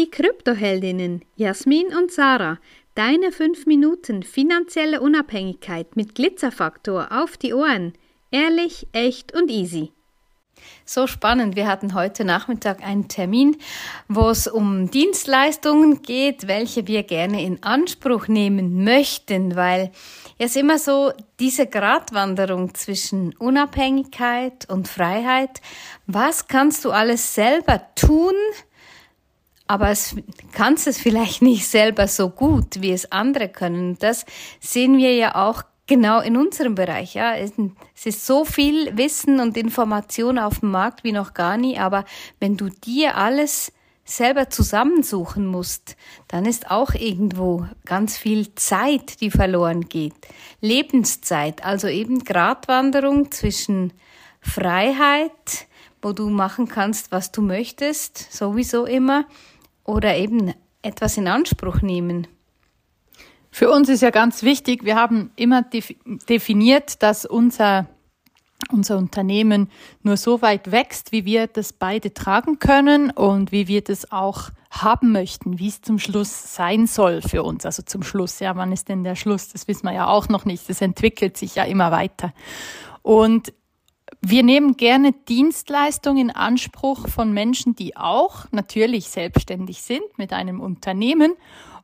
die Kryptoheldinnen Jasmin und Sarah. Deine 5 Minuten finanzielle Unabhängigkeit mit Glitzerfaktor auf die Ohren. Ehrlich, echt und easy. So spannend. Wir hatten heute Nachmittag einen Termin, wo es um Dienstleistungen geht, welche wir gerne in Anspruch nehmen möchten, weil es immer so diese Gratwanderung zwischen Unabhängigkeit und Freiheit. Was kannst du alles selber tun? Aber es kannst es vielleicht nicht selber so gut, wie es andere können. Das sehen wir ja auch Genau, in unserem Bereich, ja. Es ist so viel Wissen und Information auf dem Markt wie noch gar nie, aber wenn du dir alles selber zusammensuchen musst, dann ist auch irgendwo ganz viel Zeit, die verloren geht. Lebenszeit, also eben Gratwanderung zwischen Freiheit, wo du machen kannst, was du möchtest, sowieso immer, oder eben etwas in Anspruch nehmen. Für uns ist ja ganz wichtig, wir haben immer definiert, dass unser, unser Unternehmen nur so weit wächst, wie wir das beide tragen können und wie wir das auch haben möchten, wie es zum Schluss sein soll für uns. Also zum Schluss, ja, wann ist denn der Schluss? Das wissen wir ja auch noch nicht. Das entwickelt sich ja immer weiter. Und wir nehmen gerne Dienstleistungen in Anspruch von Menschen, die auch natürlich selbstständig sind mit einem Unternehmen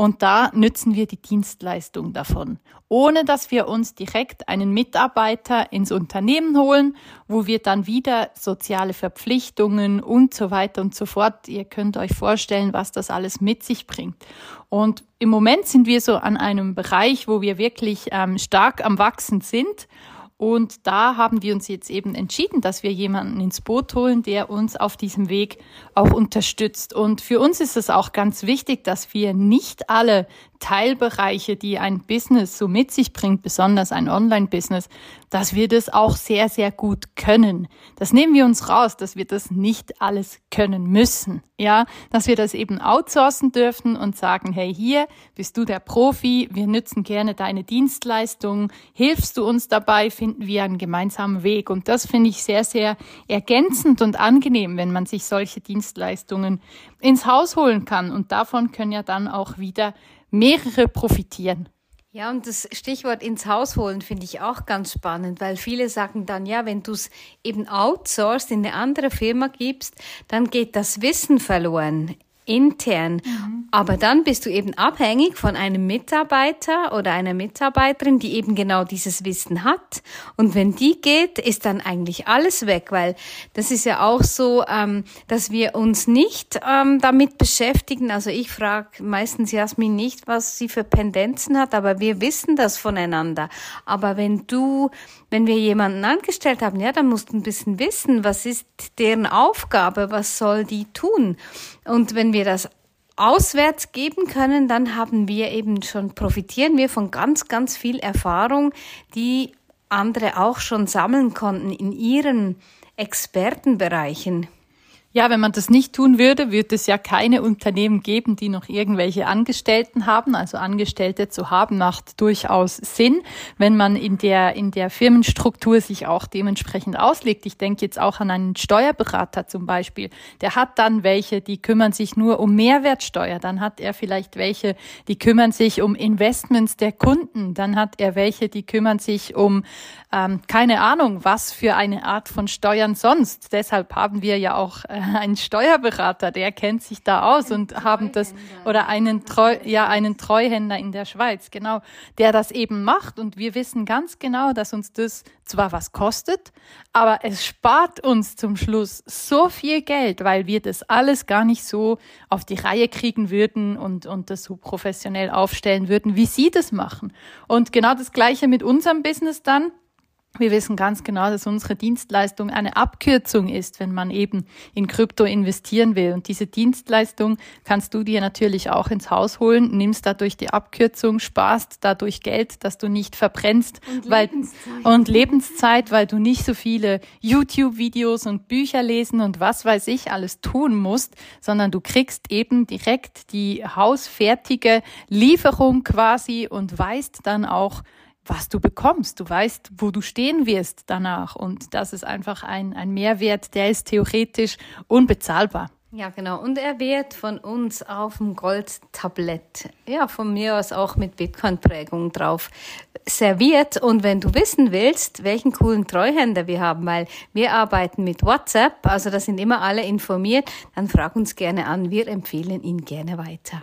und da nützen wir die Dienstleistung davon, ohne dass wir uns direkt einen Mitarbeiter ins Unternehmen holen, wo wir dann wieder soziale Verpflichtungen und so weiter und so fort. Ihr könnt euch vorstellen, was das alles mit sich bringt. Und im Moment sind wir so an einem Bereich, wo wir wirklich ähm, stark am Wachsen sind und da haben wir uns jetzt eben entschieden, dass wir jemanden ins Boot holen, der uns auf diesem Weg auch unterstützt. Und für uns ist es auch ganz wichtig, dass wir nicht alle Teilbereiche, die ein Business so mit sich bringt, besonders ein Online-Business, dass wir das auch sehr, sehr gut können. Das nehmen wir uns raus, dass wir das nicht alles können müssen. Ja, dass wir das eben outsourcen dürfen und sagen, hey, hier bist du der Profi, wir nützen gerne deine Dienstleistungen, hilfst du uns dabei, wir einen gemeinsamen Weg. Und das finde ich sehr, sehr ergänzend und angenehm, wenn man sich solche Dienstleistungen ins Haus holen kann. Und davon können ja dann auch wieder mehrere profitieren. Ja, und das Stichwort ins Haus holen finde ich auch ganz spannend, weil viele sagen dann, ja, wenn du es eben outsourced in eine andere Firma gibst, dann geht das Wissen verloren intern. Mhm. Aber dann bist du eben abhängig von einem Mitarbeiter oder einer Mitarbeiterin, die eben genau dieses Wissen hat. Und wenn die geht, ist dann eigentlich alles weg, weil das ist ja auch so, ähm, dass wir uns nicht ähm, damit beschäftigen. Also ich frage meistens Jasmin nicht, was sie für Pendenzen hat, aber wir wissen das voneinander. Aber wenn du, wenn wir jemanden angestellt haben, ja, dann musst du ein bisschen wissen, was ist deren Aufgabe, was soll die tun. Und wenn wir das auswärts geben können, dann haben wir eben schon, profitieren wir von ganz, ganz viel Erfahrung, die andere auch schon sammeln konnten in ihren Expertenbereichen. Ja, wenn man das nicht tun würde, würde es ja keine Unternehmen geben, die noch irgendwelche Angestellten haben. Also Angestellte zu haben macht durchaus Sinn, wenn man in der, in der Firmenstruktur sich auch dementsprechend auslegt. Ich denke jetzt auch an einen Steuerberater zum Beispiel. Der hat dann welche, die kümmern sich nur um Mehrwertsteuer. Dann hat er vielleicht welche, die kümmern sich um Investments der Kunden. Dann hat er welche, die kümmern sich um, ähm, keine Ahnung, was für eine Art von Steuern sonst. Deshalb haben wir ja auch äh, ein Steuerberater, der kennt sich da aus ein und haben das oder einen Treu, ja einen Treuhänder in der Schweiz, genau, der das eben macht. Und wir wissen ganz genau, dass uns das zwar was kostet, aber es spart uns zum Schluss so viel Geld, weil wir das alles gar nicht so auf die Reihe kriegen würden und und das so professionell aufstellen würden, wie sie das machen. Und genau das gleiche mit unserem Business dann wir wissen ganz genau, dass unsere Dienstleistung eine Abkürzung ist, wenn man eben in Krypto investieren will. Und diese Dienstleistung kannst du dir natürlich auch ins Haus holen, nimmst dadurch die Abkürzung, sparst dadurch Geld, dass du nicht verbrennst und weil, Lebenszeit. und Lebenszeit, weil du nicht so viele YouTube-Videos und Bücher lesen und was weiß ich alles tun musst, sondern du kriegst eben direkt die hausfertige Lieferung quasi und weißt dann auch, was du bekommst. Du weißt, wo du stehen wirst danach. Und das ist einfach ein, ein Mehrwert, der ist theoretisch unbezahlbar. Ja, genau. Und er wird von uns auf dem Goldtablett, ja, von mir aus auch mit Bitcoin-Prägung drauf serviert. Und wenn du wissen willst, welchen coolen Treuhänder wir haben, weil wir arbeiten mit WhatsApp, also da sind immer alle informiert, dann frag uns gerne an. Wir empfehlen ihn gerne weiter.